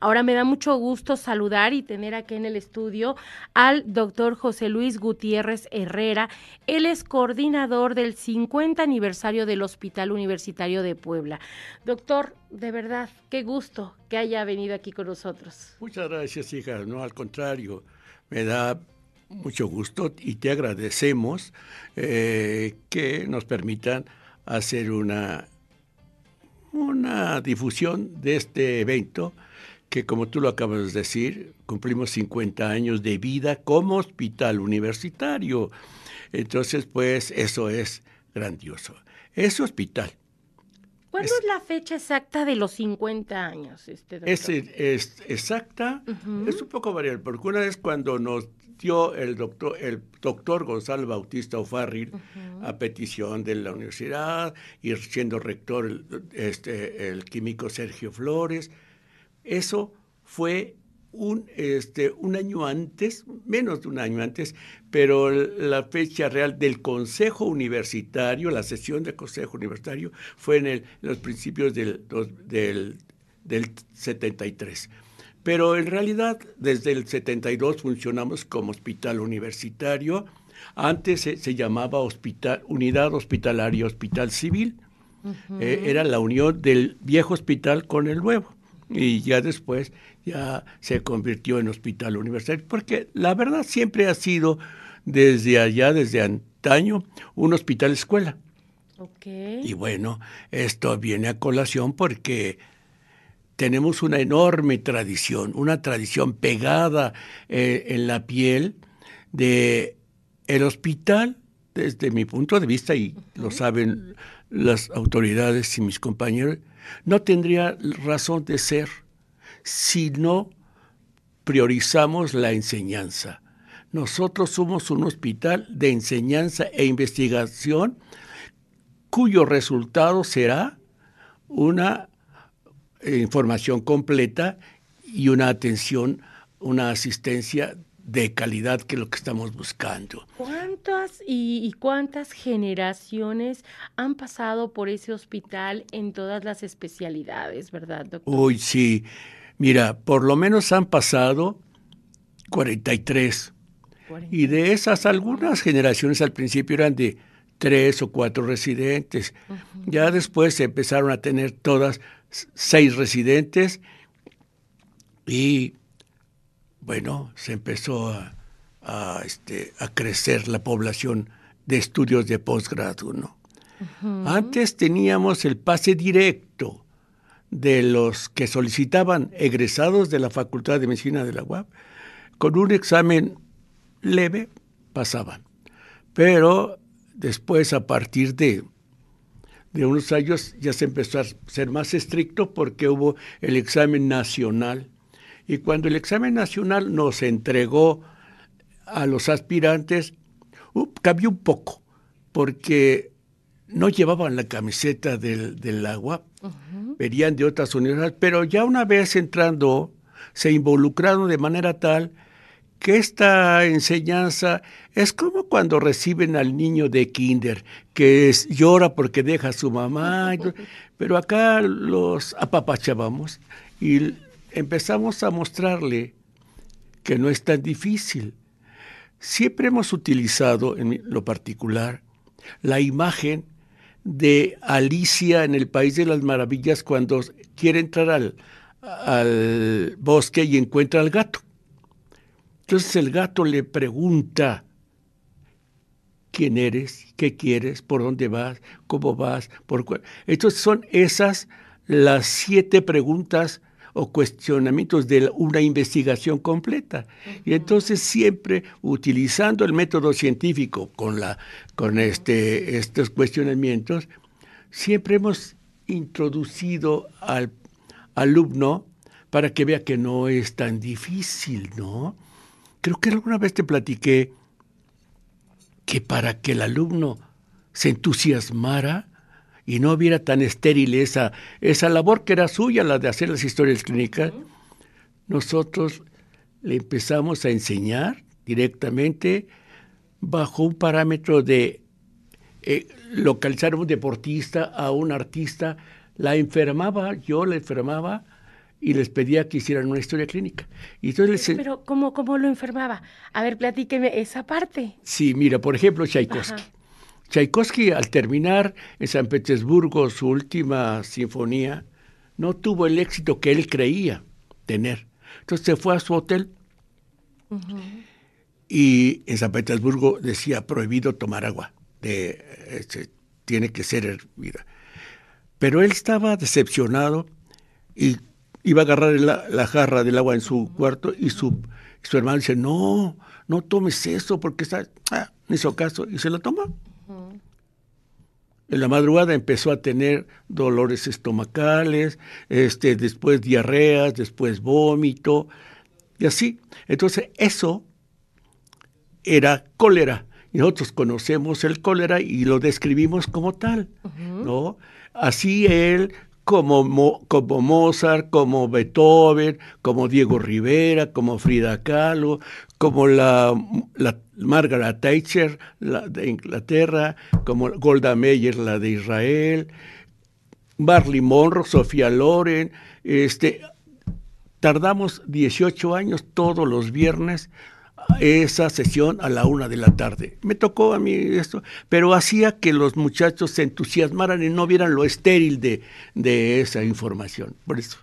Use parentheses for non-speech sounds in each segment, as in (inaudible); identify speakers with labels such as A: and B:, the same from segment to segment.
A: Ahora me da mucho gusto saludar y tener aquí en el estudio al doctor José Luis Gutiérrez Herrera. Él es coordinador del 50 aniversario del Hospital Universitario de Puebla. Doctor, de verdad, qué gusto que haya venido aquí con nosotros.
B: Muchas gracias, hija. No, al contrario, me da mucho gusto y te agradecemos eh, que nos permitan hacer una, una difusión de este evento que como tú lo acabas de decir, cumplimos 50 años de vida como hospital universitario. Entonces, pues eso es grandioso. Ese hospital.
A: ¿Cuándo es, la fecha exacta de los 50 años? Este
B: es, es, exacta, es un poco variable, porque una vez cuando nos dio el doctor, el doctor Gonzalo Bautista Ofarril a petición de la universidad y siendo rector este, el químico Sergio Flores, eso fue un, este, un año antes, menos de un año antes, pero la fecha real del Consejo Universitario, la sesión del Consejo Universitario, fue en, el, los principios del, del, del 73. Pero en realidad, desde el 72 funcionamos como hospital universitario. Antes se, llamaba hospital, Unidad Hospitalaria Hospital Civil. Eh, era la unión del viejo hospital con el nuevo y ya después ya se convirtió en hospital universitario, porque la verdad siempre ha sido desde allá, desde antaño, un hospital escuela.
A: Okay.
B: Y bueno, esto viene a colación porque tenemos una enorme tradición, una tradición pegada eh, en la piel de el hospital, desde mi punto de vista, y lo saben las autoridades y mis compañeros, no tendría razón de ser si no priorizamos la enseñanza. Nosotros somos un hospital de enseñanza e investigación cuyo resultado será una información completa y una atención, una asistencia de calidad que es lo que estamos buscando.
A: ¿Cuántas y, cuántas generaciones han pasado por ese hospital en todas las especialidades, verdad, doctor?
B: Uy, sí. Mira, por lo menos han pasado 43. Y de esas, algunas generaciones al principio eran de tres o cuatro residentes. Ya después se empezaron a tener todas seis residentes y bueno, se empezó a, este, a crecer la población de estudios de posgrado, ¿no? Antes teníamos el pase directo de los que solicitaban egresados de la Facultad de Medicina de la UAP, con un examen leve pasaban. Pero después, a partir de, de unos años, ya se empezó a ser más estricto porque hubo el examen nacional y cuando el examen nacional nos entregó a los aspirantes, uh, cambió un poco, porque no llevaban la camiseta del, agua, venían de otras universidades, pero ya una vez entrando, se involucraron de manera tal que esta enseñanza es como cuando reciben al niño de kinder, que llora porque deja a su mamá, (laughs) pero acá los apapachábamos y empezamos a mostrarle que no es tan difícil. Siempre hemos utilizado, en lo particular, la imagen de Alicia en el País de las Maravillas cuando quiere entrar al, bosque y encuentra al gato. Entonces el gato le pregunta, ¿quién eres? ¿Qué quieres? ¿Por dónde vas? ¿Cómo vas? ¿Por Entonces son esas las siete preguntas o cuestionamientos de una investigación completa. Y entonces siempre utilizando el método científico con, la, con este, estos cuestionamientos, siempre hemos introducido al alumno para que vea que no es tan difícil, ¿no? Creo que alguna vez te platiqué que para que el alumno se entusiasmara y no hubiera tan estéril esa, esa labor que era suya, la de hacer las historias clínicas, nosotros le empezamos a enseñar directamente bajo un parámetro de eh, localizar a un deportista, a un artista, la enfermaba, yo la enfermaba y les pedía que hicieran una historia clínica. Y entonces
A: Pero, ¿cómo, ¿cómo lo enfermaba? A ver, platíqueme esa parte.
B: Sí, mira, por ejemplo, Tchaikovsky. Tchaikovsky, al terminar en San Petersburgo su última sinfonía, no tuvo el éxito que él creía tener. Entonces se fue a su hotel y en San Petersburgo decía prohibido tomar agua, de, este, tiene que ser hervida. Pero él estaba decepcionado y iba a agarrar la, jarra del agua en su cuarto y su, su hermano dice, no, no tomes eso porque está... Ah, no hizo caso y se lo tomó. En la madrugada empezó a tener dolores estomacales, este, después diarreas, después vómito, y así. Entonces, eso era cólera. Nosotros conocemos el cólera y lo describimos como tal, ¿no? Así él como, como Mozart, como Beethoven, como Diego Rivera, como Frida Kahlo, como la, la Margaret Thatcher la de Inglaterra, como Golda Meir, la de Israel, Barley Monroe, Sofía Loren, este, tardamos 18 años todos los viernes esa sesión a la una de la tarde. Me tocó a mí esto, pero hacía que los muchachos se entusiasmaran y no vieran lo estéril de, de esa información. Por eso.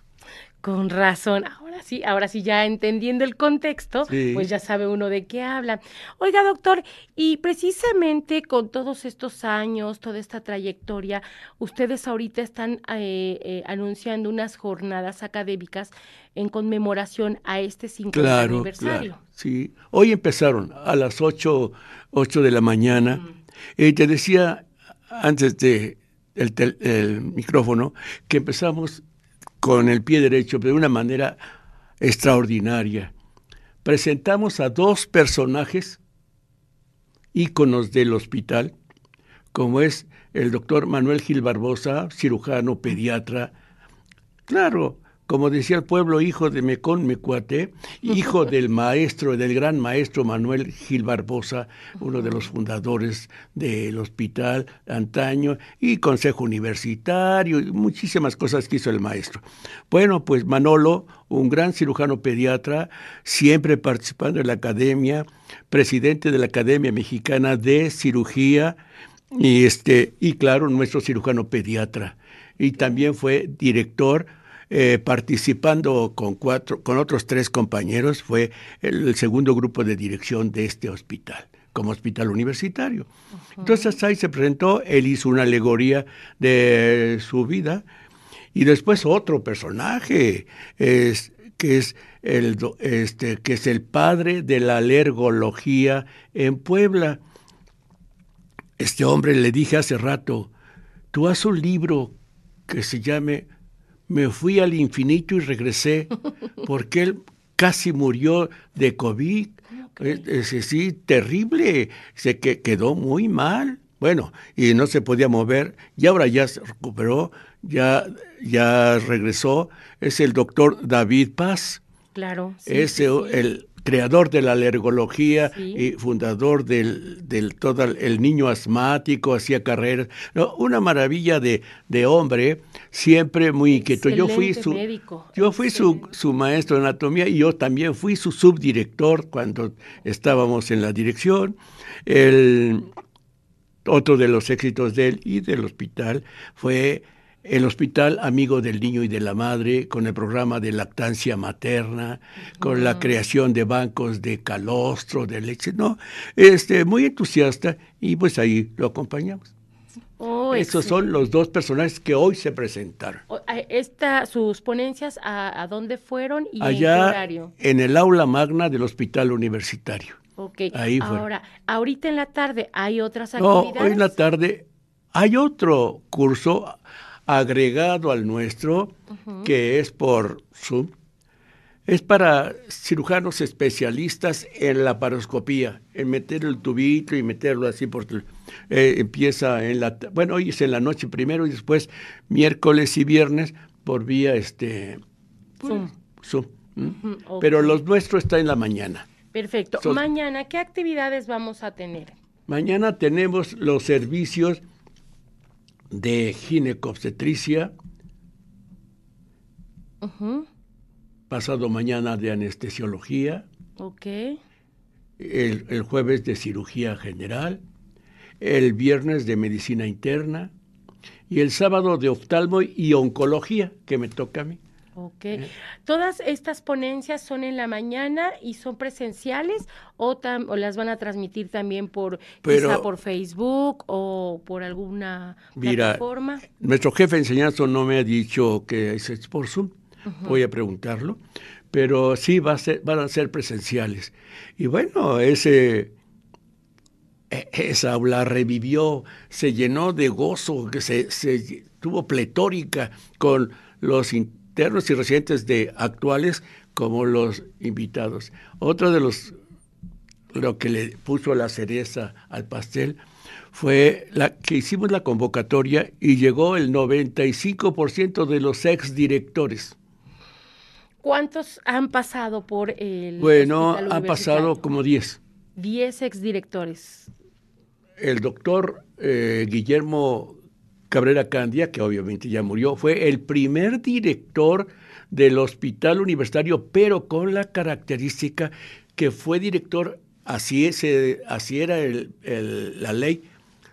A: Con razón. Ahora sí, ahora sí, ya entendiendo el contexto, pues ya sabe uno de qué habla. Oiga, doctor, y precisamente con todos estos años, toda esta trayectoria, ustedes ahorita están eh, eh, anunciando unas jornadas académicas en conmemoración a este 50 aniversario.
B: Claro, sí, hoy empezaron a las 8, de la mañana. Y te decía antes de el micrófono que empezamos con el pie derecho, de una manera extraordinaria. Presentamos a dos personajes íconos del hospital, como es el doctor Manuel Gil Barbosa, cirujano pediatra. Claro, como decía el pueblo, hijo de Mecón Mecuate, hijo (laughs) del maestro, del gran maestro Manuel Gil Barbosa, uno de los fundadores del hospital antaño, y consejo universitario, y muchísimas cosas que hizo el maestro. Bueno, pues Manolo, un gran cirujano pediatra, siempre participando en la academia, presidente de la Academia Mexicana de Cirugía, y este, y claro, nuestro cirujano pediatra. Y también fue director eh, participando con, cuatro, con otros tres compañeros, fue el, segundo grupo de dirección de este hospital como hospital universitario. Entonces ahí se presentó, él hizo una alegoría de su vida y después otro personaje es, que es el este que es el padre de la alergología en Puebla. Este hombre le dije hace rato, tú haz un libro que se llame me fui al infinito y regresé, (laughs) porque él casi murió de COVID. Ese sí, terrible, se que quedó muy mal. Bueno, y no se podía mover, y ahora ya se recuperó, ya, ya regresó. Es el doctor David Paz.
A: Claro.
B: es el creador de la alergología y fundador del, del todo el niño asmático, hacía carreras, una maravilla de, de, hombre, siempre muy inquieto. yo fui su yo fui su, su, maestro de anatomía y yo también fui su subdirector cuando estábamos en la dirección. El, otro de los éxitos de él y del hospital fue el hospital amigo del niño y de la madre, con el programa de lactancia materna, con la creación de bancos de calostro, de leche, no, este, muy entusiasta y pues ahí lo acompañamos. Oh, Estos son los dos personajes que hoy se presentaron.
A: Esta, sus ponencias, ¿a, dónde fueron y en qué horario?
B: En el aula magna del hospital universitario.
A: Ok, ahí ahora, ahorita en la tarde hay otras actividades.
B: No, hoy en la tarde hay otro curso agregado al nuestro, que es por Zoom, es para cirujanos especialistas en la paroscopía, en meter el tubito y meterlo así por eh, empieza en la bueno hoy es en la noche primero y después miércoles y viernes por vía este
A: Zoom.
B: Zoom. Pero los nuestros está en la mañana.
A: Perfecto. mañana, ¿qué actividades vamos a tener?
B: Mañana tenemos los servicios de ginecobstetricia. Pasado mañana de anestesiología. El, el, jueves de cirugía general. El viernes de medicina interna. Y el sábado de oftalmo y oncología, que me toca a mí.
A: Ok. ¿Todas estas ponencias son en la mañana y son presenciales o, o las van a transmitir también por, por Facebook o por alguna
B: mira,
A: plataforma?
B: Nuestro jefe de enseñanza no me ha dicho que es por Zoom. Voy a preguntarlo. Pero sí va a ser, van a ser presenciales. Y bueno, ese e, esa aula revivió, se llenó de gozo, se, se tuvo pletórica con los y residentes de actuales como los invitados. Otro de los lo que le puso la cereza al pastel fue la que hicimos la convocatoria y llegó el 95% de los ex directores.
A: ¿Cuántos han pasado por el
B: Bueno, han pasado como 10.
A: 10 exdirectores.
B: El doctor eh, Guillermo Cabrera Candia, que obviamente ya murió, fue el primer director del Hospital Universitario, pero con la característica que fue director, así, es, así era la ley,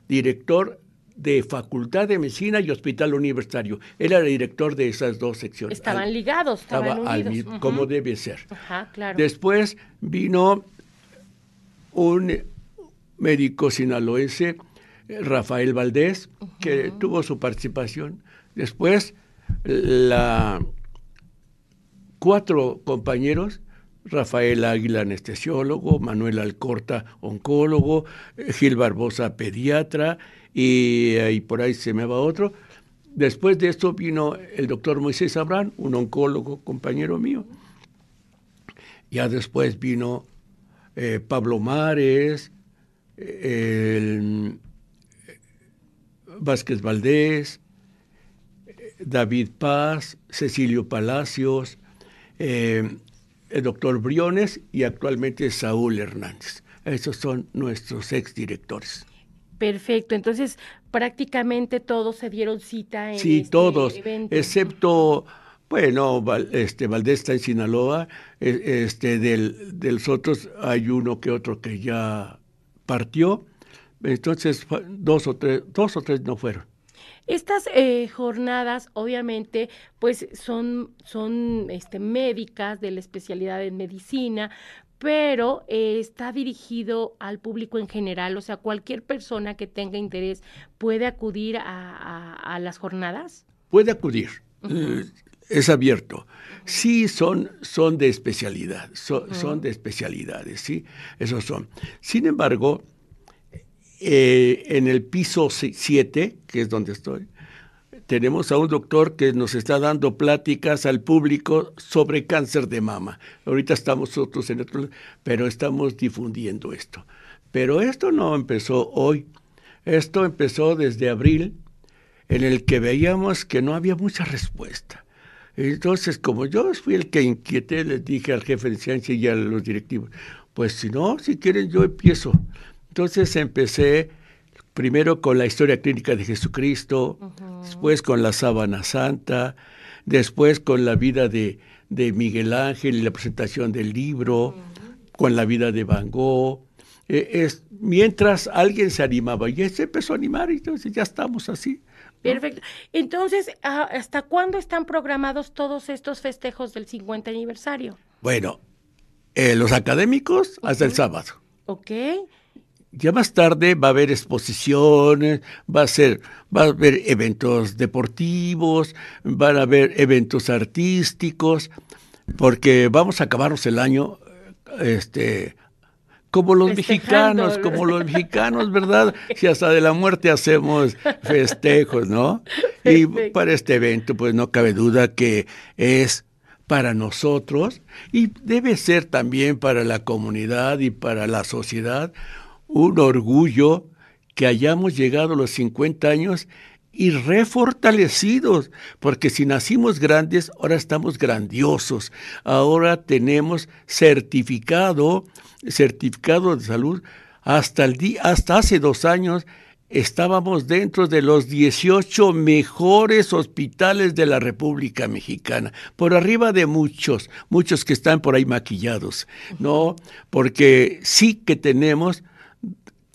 B: director de Facultad de Medicina y Hospital Universitario. Él era el director de esas dos secciones.
A: Estaban ligados, estaban unidos.
B: Como debe ser.
A: Ajá, claro.
B: Después vino un médico sinaloense Rafael Valdés, que tuvo su participación. Después, la, cuatro compañeros, Rafael Águila, anestesiólogo, Manuel Alcorta, oncólogo, Gil Barbosa, pediatra, y, y, por ahí se me va otro. Después de esto vino el doctor Moisés Abrán, un oncólogo, compañero mío. Ya después vino eh, Pablo Mares, el Vázquez Valdés, David Paz, Cecilio Palacios, eh, el doctor Briones y actualmente Saúl Hernández. Esos son nuestros exdirectores.
A: Perfecto, entonces prácticamente todos se dieron cita en
B: Sí,
A: este
B: todos,
A: evento.
B: excepto, bueno, este, Valdés está en Sinaloa, e, este, del, de los otros hay uno que otro que ya partió, entonces, dos o tres, dos o tres no fueron.
A: Estas eh, jornadas, obviamente, pues son, son este, médicas de la especialidad en medicina, pero eh, está dirigido al público en general, o sea, cualquier persona que tenga interés puede acudir a, las jornadas.
B: Puede acudir, eh, es abierto. Sí, son, son de especialidad, son de especialidades, sí, esos son. Sin embargo, eh, en el piso 7, que es donde estoy, tenemos a un doctor que nos está dando pláticas al público sobre cáncer de mama. Ahorita estamos nosotros en otro, pero estamos difundiendo esto. Pero esto no empezó hoy. Esto empezó desde abril, en el que veíamos que no había mucha respuesta. Entonces, como yo fui el que inquieté, les dije al jefe de ciencia y a los directivos, pues si no, si quieren yo empiezo. Entonces empecé primero con la historia clínica de Jesucristo, después con la sábana santa, después con la vida de, Miguel Ángel y la presentación del libro, con la vida de Van Gogh. Eh, es, mientras alguien se animaba y se empezó a animar y entonces ya estamos así.
A: Perfecto. Entonces, ah, ¿hasta cuándo están programados todos estos festejos del 50 aniversario?
B: Bueno, eh, los académicos hasta el sábado.
A: Ok.
B: Ya más tarde va a haber exposiciones, va a ser, va a haber eventos deportivos, van a haber eventos artísticos, porque vamos a acabarnos el año, este, como los mexicanos, como los (laughs) mexicanos, ¿verdad? Si hasta de la muerte hacemos festejos, ¿no? Y para este evento, pues no cabe duda que es para nosotros y debe ser también para la comunidad y para la sociedad un orgullo que hayamos llegado a los 50 años y refortalecidos, porque si nacimos grandes, ahora estamos grandiosos, ahora tenemos certificado, certificado de salud, hasta, el día, hasta hace dos años estábamos dentro de los 18 mejores hospitales de la República Mexicana, por arriba de muchos, muchos que están por ahí maquillados, ¿no? Porque sí que tenemos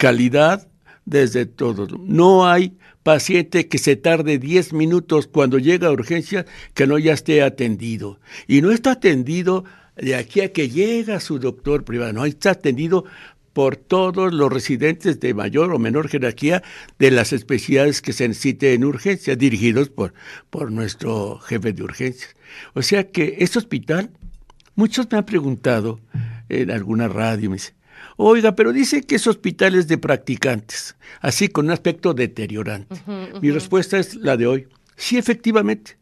B: calidad desde todo. No hay paciente que se tarde 10 minutos cuando llega a urgencia que no ya esté atendido. Y no está atendido de aquí a que llega su doctor privado, no está atendido por todos los residentes de mayor o menor jerarquía de las especialidades que se necesiten en urgencia, dirigidos por, por nuestro jefe de urgencias. O sea que este hospital, muchos me han preguntado en alguna radio, me dicen, Oiga, pero dice que es hospitales de practicantes, así con un aspecto deteriorante. Mi respuesta es la de hoy. Sí, efectivamente,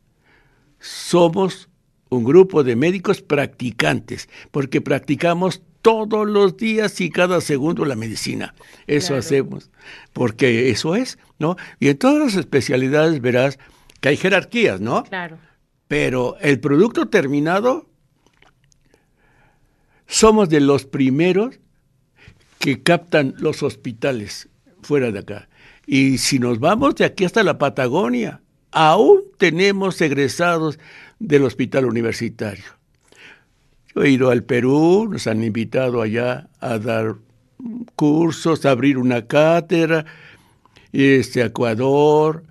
B: somos un grupo de médicos practicantes, porque practicamos todos los días y cada segundo la medicina. Eso hacemos, porque eso es, ¿no? Y en todas las especialidades verás que hay jerarquías, ¿no?
A: Claro.
B: Pero el producto terminado, somos de los primeros que captan los hospitales fuera de acá. Y si nos vamos de aquí hasta la Patagonia, aún tenemos egresados del hospital universitario. Yo he ido al Perú, nos han invitado allá a dar cursos, a abrir una cátedra, este, a Ecuador,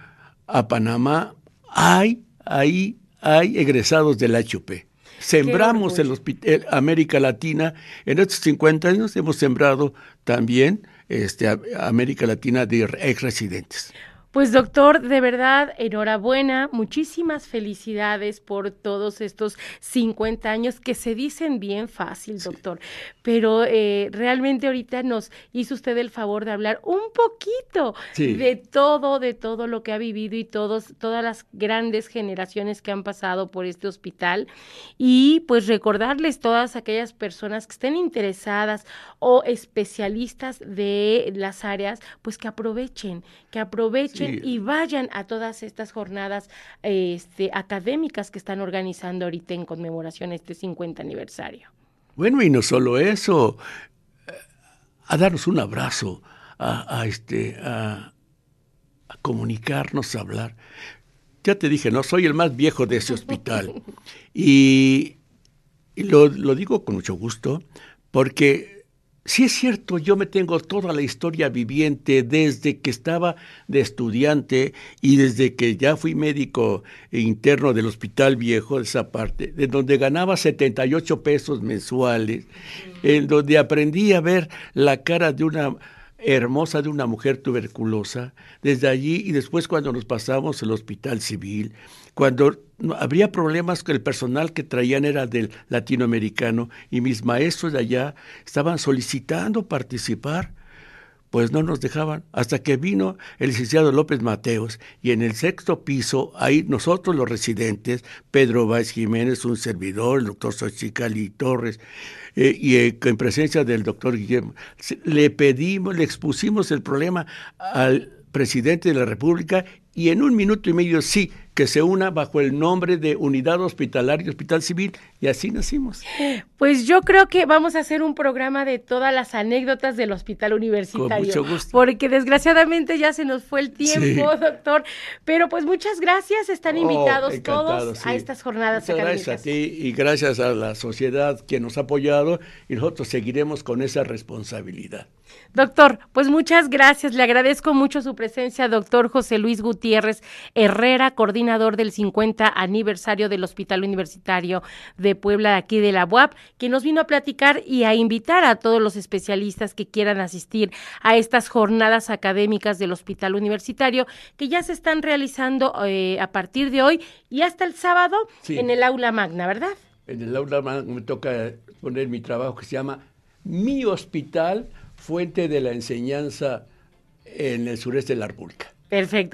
B: a Panamá. Hay, ahí hay egresados del HUP. Sembramos el hospital, América Latina, en estos 50 años hemos sembrado también este, América Latina de ex residentes.
A: Pues doctor, de verdad, enhorabuena, muchísimas felicidades por todos estos 50 años que se dicen bien fácil, doctor, pero eh, realmente ahorita nos hizo usted el favor de hablar un poquito de todo, de todo lo que ha vivido y todos, todas las grandes generaciones que han pasado por este hospital. Y pues recordarles todas aquellas personas que estén interesadas o especialistas de las áreas, pues que aprovechen, que aprovechen y vayan a todas estas jornadas este, académicas que están organizando ahorita en conmemoración a este 50 aniversario.
B: Bueno, y no solo eso, eh, a darnos un abrazo, a, este, a, comunicarnos, a hablar. Ya te dije, no soy el más viejo de ese hospital. (laughs) y, lo, lo digo con mucho gusto, porque Sí es cierto, yo me tengo toda la historia viviente desde que estaba de estudiante y desde que ya fui médico interno del Hospital Viejo, de esa parte, de donde ganaba 78 pesos mensuales, en donde aprendí a ver la cara de una hermosa de una mujer tuberculosa, desde allí y después cuando nos pasamos al hospital civil, cuando habría problemas que el personal que traían era del latinoamericano y mis maestros de allá estaban solicitando participar, pues no nos dejaban, hasta que vino el licenciado López Mateos y en el sexto piso, ahí nosotros los residentes, Pedro Báez Jiménez, un servidor, el doctor Xochicali Torres, eh, y eh, en presencia del doctor Guillermo, le pedimos, le expusimos el problema al presidente de la República y en un minuto y medio sí, que se una bajo el nombre de Unidad Hospitalaria Hospital Civil y así nacimos.
A: Pues yo creo que vamos a hacer un programa de todas las anécdotas del Hospital Universitario.
B: Con mucho gusto.
A: Porque desgraciadamente ya se nos fue el tiempo, (laughs) doctor. Pero pues muchas gracias, están oh, invitados todos a estas jornadas
B: muchas Gracias a ti y gracias a la sociedad que nos ha apoyado y nosotros seguiremos con esa responsabilidad.
A: Doctor, pues muchas gracias. Le agradezco mucho su presencia, doctor José Luis Gutiérrez Herrera, coordinador del 50 aniversario del Hospital Universitario de Puebla, de aquí de la UAP, que nos vino a platicar y a invitar a todos los especialistas que quieran asistir a estas jornadas académicas del Hospital Universitario, que ya se están realizando eh, a partir de hoy y hasta el sábado en el aula magna, ¿verdad?
B: En el aula magna me toca poner mi trabajo que se llama Mi Hospital fuente de la enseñanza en el sureste de la República.
A: Perfecto.